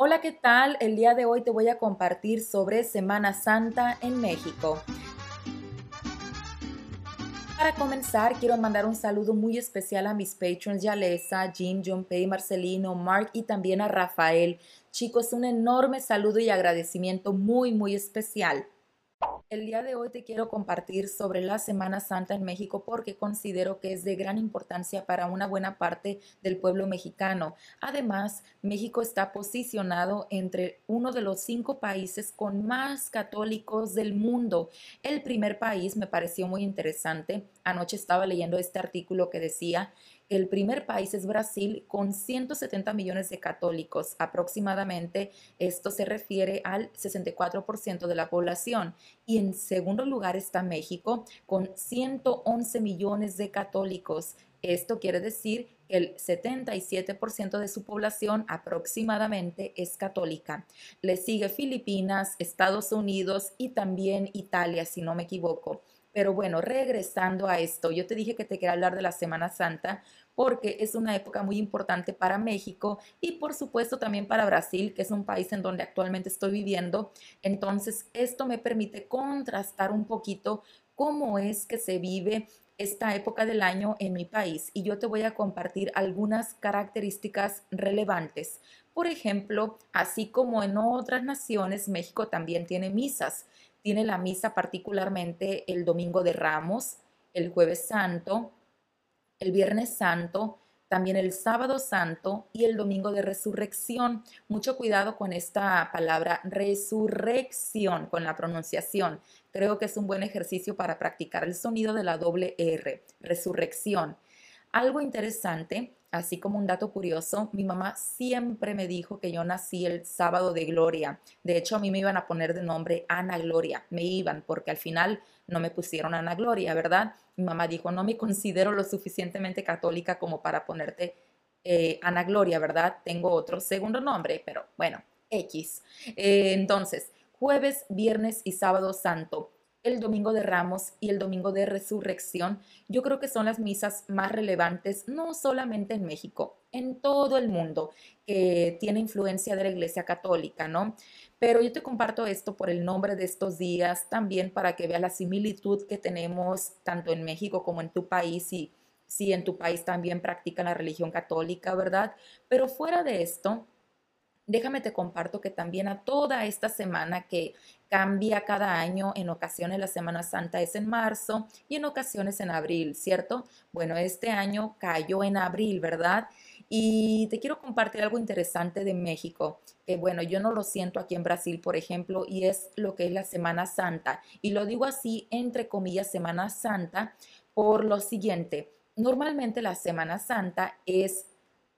Hola, ¿qué tal? El día de hoy te voy a compartir sobre Semana Santa en México. Para comenzar, quiero mandar un saludo muy especial a mis patrons Yalesa, Jim, John Pay, Marcelino, Mark y también a Rafael. Chicos, un enorme saludo y agradecimiento muy, muy especial. El día de hoy te quiero compartir sobre la Semana Santa en México porque considero que es de gran importancia para una buena parte del pueblo mexicano. Además, México está posicionado entre uno de los cinco países con más católicos del mundo. El primer país me pareció muy interesante. Anoche estaba leyendo este artículo que decía el primer país es Brasil con 170 millones de católicos aproximadamente. Esto se refiere al 64% de la población. Y en segundo lugar está México con 111 millones de católicos. Esto quiere decir que el 77% de su población aproximadamente es católica. Le sigue Filipinas, Estados Unidos y también Italia, si no me equivoco. Pero bueno, regresando a esto, yo te dije que te quería hablar de la Semana Santa porque es una época muy importante para México y por supuesto también para Brasil, que es un país en donde actualmente estoy viviendo. Entonces, esto me permite contrastar un poquito cómo es que se vive esta época del año en mi país y yo te voy a compartir algunas características relevantes. Por ejemplo, así como en otras naciones, México también tiene misas tiene la misa particularmente el domingo de Ramos, el jueves santo, el viernes santo, también el sábado santo y el domingo de resurrección. Mucho cuidado con esta palabra resurrección, con la pronunciación. Creo que es un buen ejercicio para practicar el sonido de la doble R, resurrección. Algo interesante Así como un dato curioso, mi mamá siempre me dijo que yo nací el sábado de Gloria. De hecho, a mí me iban a poner de nombre Ana Gloria. Me iban porque al final no me pusieron Ana Gloria, ¿verdad? Mi mamá dijo, no me considero lo suficientemente católica como para ponerte eh, Ana Gloria, ¿verdad? Tengo otro segundo nombre, pero bueno, X. Eh, entonces, jueves, viernes y sábado santo el Domingo de Ramos y el Domingo de Resurrección, yo creo que son las misas más relevantes, no solamente en México, en todo el mundo, que tiene influencia de la Iglesia Católica, ¿no? Pero yo te comparto esto por el nombre de estos días, también para que veas la similitud que tenemos tanto en México como en tu país y si en tu país también practican la religión católica, ¿verdad? Pero fuera de esto, déjame te comparto que también a toda esta semana que cambia cada año, en ocasiones la Semana Santa es en marzo y en ocasiones en abril, ¿cierto? Bueno, este año cayó en abril, ¿verdad? Y te quiero compartir algo interesante de México, que bueno, yo no lo siento aquí en Brasil, por ejemplo, y es lo que es la Semana Santa. Y lo digo así, entre comillas, Semana Santa, por lo siguiente. Normalmente la Semana Santa es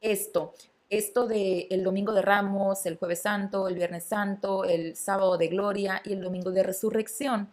esto, esto de el domingo de Ramos, el jueves santo, el viernes santo, el sábado de gloria y el domingo de resurrección.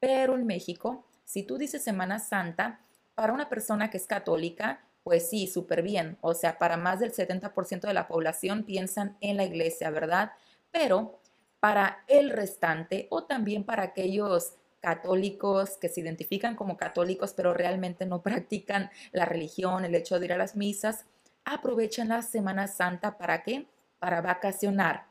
Pero en México, si tú dices Semana Santa, para una persona que es católica, pues sí, súper bien. O sea, para más del 70% de la población piensan en la iglesia, ¿verdad? Pero para el restante o también para aquellos católicos que se identifican como católicos pero realmente no practican la religión, el hecho de ir a las misas, aprovechan la Semana Santa para qué? Para vacacionar.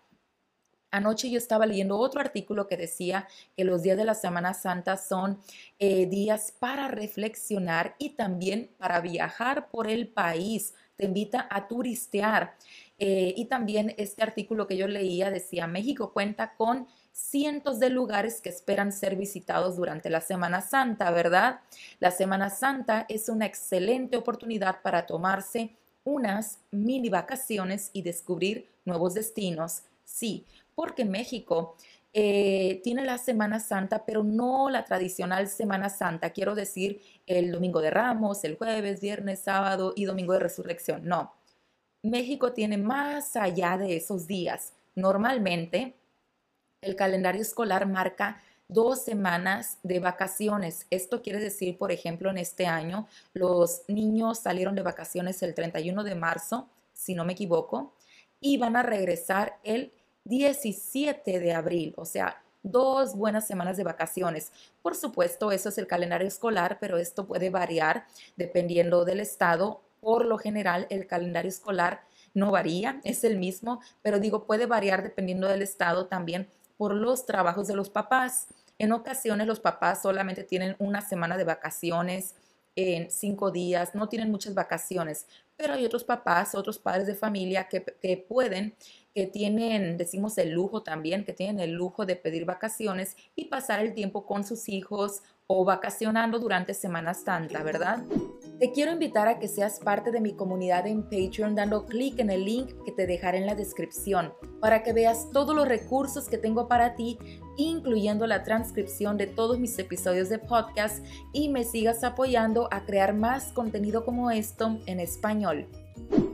Anoche yo estaba leyendo otro artículo que decía que los días de la Semana Santa son eh, días para reflexionar y también para viajar por el país. Te invita a turistear. Eh, y también este artículo que yo leía decía, México cuenta con cientos de lugares que esperan ser visitados durante la Semana Santa, ¿verdad? La Semana Santa es una excelente oportunidad para tomarse unas mini vacaciones y descubrir nuevos destinos. Sí, porque México eh, tiene la Semana Santa, pero no la tradicional Semana Santa. Quiero decir el Domingo de Ramos, el jueves, viernes, sábado y Domingo de Resurrección. No. México tiene más allá de esos días. Normalmente, el calendario escolar marca dos semanas de vacaciones. Esto quiere decir, por ejemplo, en este año los niños salieron de vacaciones el 31 de marzo, si no me equivoco, y van a regresar el 17 de abril, o sea, dos buenas semanas de vacaciones. Por supuesto, eso es el calendario escolar, pero esto puede variar dependiendo del estado. Por lo general, el calendario escolar no varía, es el mismo, pero digo, puede variar dependiendo del estado también por los trabajos de los papás. En ocasiones los papás solamente tienen una semana de vacaciones en cinco días, no tienen muchas vacaciones, pero hay otros papás, otros padres de familia que, que pueden que tienen, decimos, el lujo también, que tienen el lujo de pedir vacaciones y pasar el tiempo con sus hijos o vacacionando durante Semana Santa, ¿verdad? Te quiero invitar a que seas parte de mi comunidad en Patreon dando clic en el link que te dejaré en la descripción para que veas todos los recursos que tengo para ti, incluyendo la transcripción de todos mis episodios de podcast y me sigas apoyando a crear más contenido como esto en español.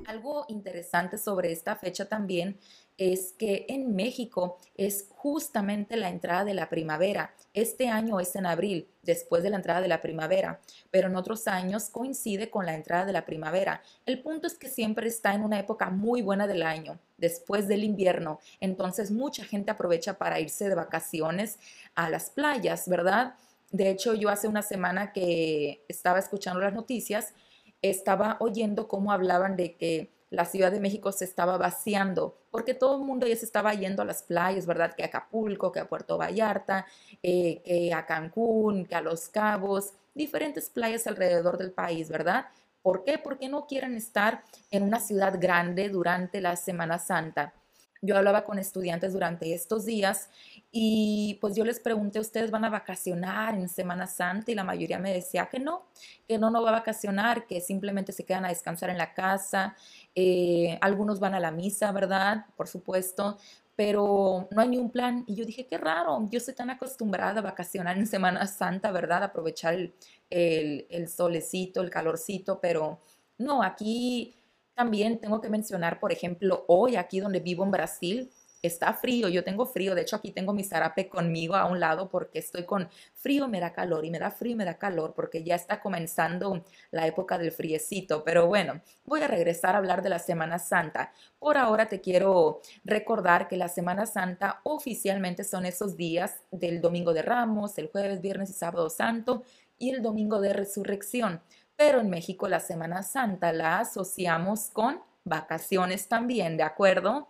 Algo interesante sobre esta fecha también es que en México es justamente la entrada de la primavera. Este año es en abril, después de la entrada de la primavera, pero en otros años coincide con la entrada de la primavera. El punto es que siempre está en una época muy buena del año, después del invierno. Entonces mucha gente aprovecha para irse de vacaciones a las playas, ¿verdad? De hecho, yo hace una semana que estaba escuchando las noticias, estaba oyendo cómo hablaban de que la Ciudad de México se estaba vaciando, porque todo el mundo ya se estaba yendo a las playas, ¿verdad? Que a Acapulco, que a Puerto Vallarta, eh, que a Cancún, que a Los Cabos, diferentes playas alrededor del país, ¿verdad? ¿Por qué? Porque no quieren estar en una ciudad grande durante la Semana Santa. Yo hablaba con estudiantes durante estos días y pues yo les pregunté, ¿ustedes van a vacacionar en Semana Santa? Y la mayoría me decía que no, que no, no va a vacacionar, que simplemente se quedan a descansar en la casa. Eh, algunos van a la misa, ¿verdad? Por supuesto, pero no hay ni un plan. Y yo dije, qué raro, yo estoy tan acostumbrada a vacacionar en Semana Santa, ¿verdad? Aprovechar el, el, el solecito, el calorcito, pero no, aquí también tengo que mencionar, por ejemplo, hoy aquí donde vivo en Brasil, está frío, yo tengo frío, de hecho aquí tengo mi zarape conmigo a un lado porque estoy con frío, me da calor y me da frío me da calor porque ya está comenzando la época del friecito, pero bueno, voy a regresar a hablar de la Semana Santa. Por ahora te quiero recordar que la Semana Santa oficialmente son esos días del Domingo de Ramos, el jueves, viernes y sábado santo y el Domingo de Resurrección pero en México la Semana Santa la asociamos con vacaciones también, ¿de acuerdo?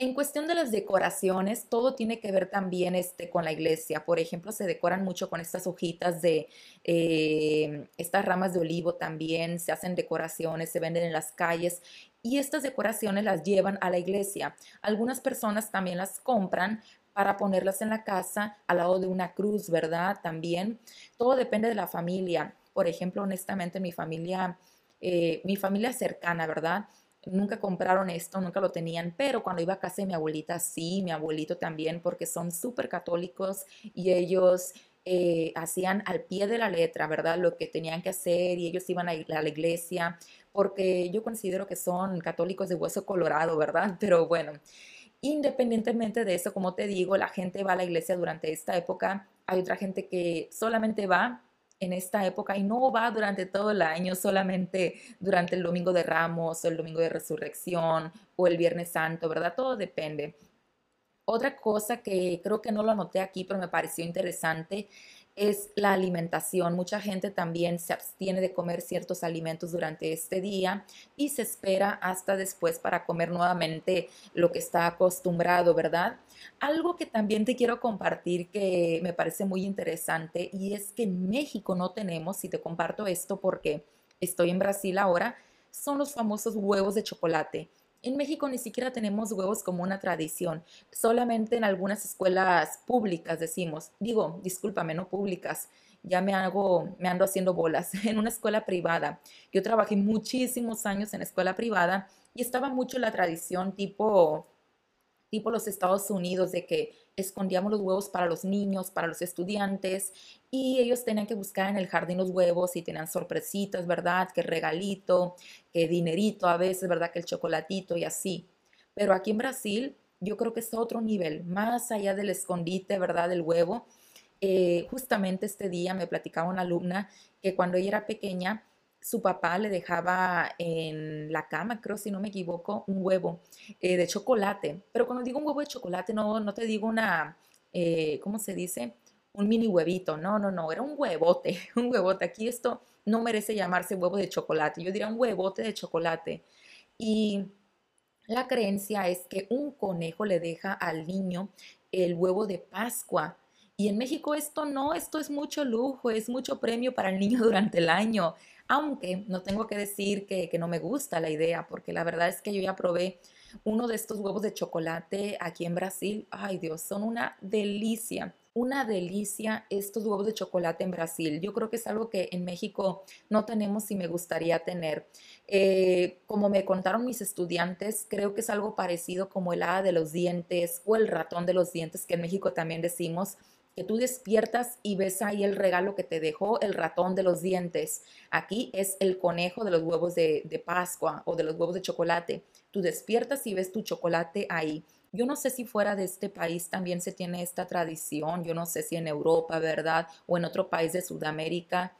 En cuestión de las decoraciones, todo tiene que ver también este, con la iglesia. Por ejemplo, se decoran mucho con estas hojitas de eh, estas ramas de olivo también, se hacen decoraciones, se venden en las calles y estas decoraciones las llevan a la iglesia. Algunas personas también las compran para ponerlas en la casa al lado de una cruz, ¿verdad? También todo depende de la familia por ejemplo, honestamente, mi familia, eh, mi familia cercana, ¿verdad? Nunca compraron esto, nunca lo tenían, pero cuando iba a casa de mi abuelita, sí, mi abuelito también, porque son súper católicos y ellos eh, hacían al pie de la letra, ¿verdad? Lo que tenían que hacer y ellos iban a, a la iglesia, porque yo considero que son católicos de hueso colorado, ¿verdad? Pero bueno, independientemente de eso, como te digo, la gente va a la iglesia durante esta época. Hay otra gente que solamente va en esta época y no va durante todo el año, solamente durante el domingo de Ramos o el domingo de Resurrección o el Viernes Santo, ¿verdad? Todo depende. Otra cosa que creo que no lo anoté aquí, pero me pareció interesante, es la alimentación. Mucha gente también se abstiene de comer ciertos alimentos durante este día y se espera hasta después para comer nuevamente lo que está acostumbrado, ¿verdad? Algo que también te quiero compartir que me parece muy interesante y es que en México no tenemos, y te comparto esto porque estoy en Brasil ahora, son los famosos huevos de chocolate. En México ni siquiera tenemos huevos como una tradición, solamente en algunas escuelas públicas decimos, digo, discúlpame, no públicas, ya me hago, me ando haciendo bolas, en una escuela privada. Yo trabajé muchísimos años en escuela privada y estaba mucho la tradición tipo tipo los Estados Unidos, de que escondíamos los huevos para los niños, para los estudiantes, y ellos tenían que buscar en el jardín los huevos y tenían sorpresitas, ¿verdad? Que regalito, que dinerito a veces, ¿verdad? Que el chocolatito y así. Pero aquí en Brasil yo creo que es otro nivel, más allá del escondite, ¿verdad? Del huevo. Eh, justamente este día me platicaba una alumna que cuando ella era pequeña, su papá le dejaba en la cama, creo si no me equivoco, un huevo eh, de chocolate. Pero cuando digo un huevo de chocolate, no, no te digo una, eh, ¿cómo se dice? Un mini huevito. No, no, no, era un huevote, un huevote. Aquí esto no merece llamarse huevo de chocolate. Yo diría un huevote de chocolate. y la creencia es que un conejo le deja al niño el huevo de Pascua. Y en México esto no, esto es mucho lujo, es mucho premio para el niño durante el año. Aunque no tengo que decir que, que no me gusta la idea, porque la verdad es que yo ya probé uno de estos huevos de chocolate aquí en Brasil. Ay Dios, son una delicia una delicia estos huevos de chocolate en Brasil. Yo creo que es algo que en México no tenemos y me gustaría tener. Eh, como me contaron mis estudiantes, creo que es algo parecido como el hada de los dientes o el ratón de los dientes, que en México también decimos que tú despiertas y ves ahí el regalo que te dejó el ratón de los dientes. Aquí es el conejo de los huevos de, Pascua o de los huevos de chocolate. Tú despiertas y ves tu chocolate ahí. Yo no sé si fuera de este país también se tiene esta tradición, yo no sé si en Europa, ¿verdad? O en otro país de Sudamérica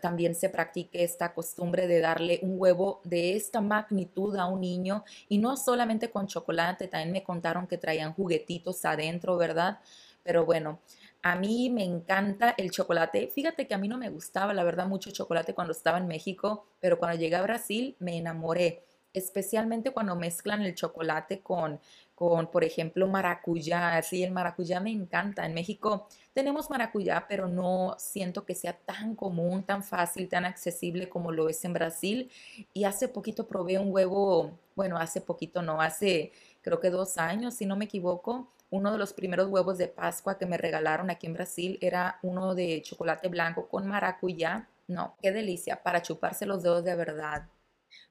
también se practique esta costumbre de darle un huevo de esta magnitud a un niño y no solamente con chocolate, también me contaron que traían juguetitos adentro, ¿verdad? Pero bueno, a mí me encanta el chocolate. Fíjate que a mí no me gustaba, la verdad, mucho chocolate cuando estaba en México, pero cuando llegué a Brasil me enamoré especialmente cuando mezclan el chocolate con, con, por ejemplo, maracuyá. Sí, el maracuyá me encanta. En México tenemos maracuyá, pero no siento que sea tan común, tan fácil, tan accesible como lo es en Brasil. Y hace poquito probé un huevo, bueno, hace poquito no, hace creo que dos años, si no me equivoco. Uno de los primeros huevos de Pascua que me regalaron aquí en Brasil era uno de chocolate blanco con maracuyá. No, qué delicia, para chuparse los dedos de verdad.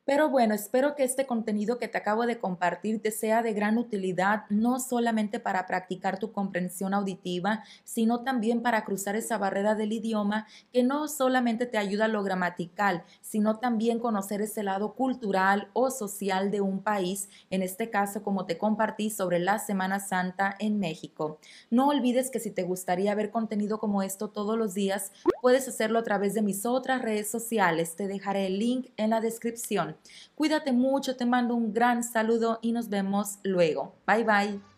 Pero bueno, espero que este contenido que te acabo de compartir te sea de gran utilidad, no solamente para practicar tu comprensión auditiva, sino también para cruzar esa barrera del idioma que no solamente te ayuda a lo gramatical, sino también conocer ese lado cultural o social de un país, en este caso como te compartí sobre la Semana Santa en México. No olvides que si te gustaría ver contenido como esto todos los días, puedes hacerlo a través de mis otras redes sociales. Te dejaré el link en la descripción. Cuídate mucho, te mando un gran saludo y nos vemos luego. Bye bye.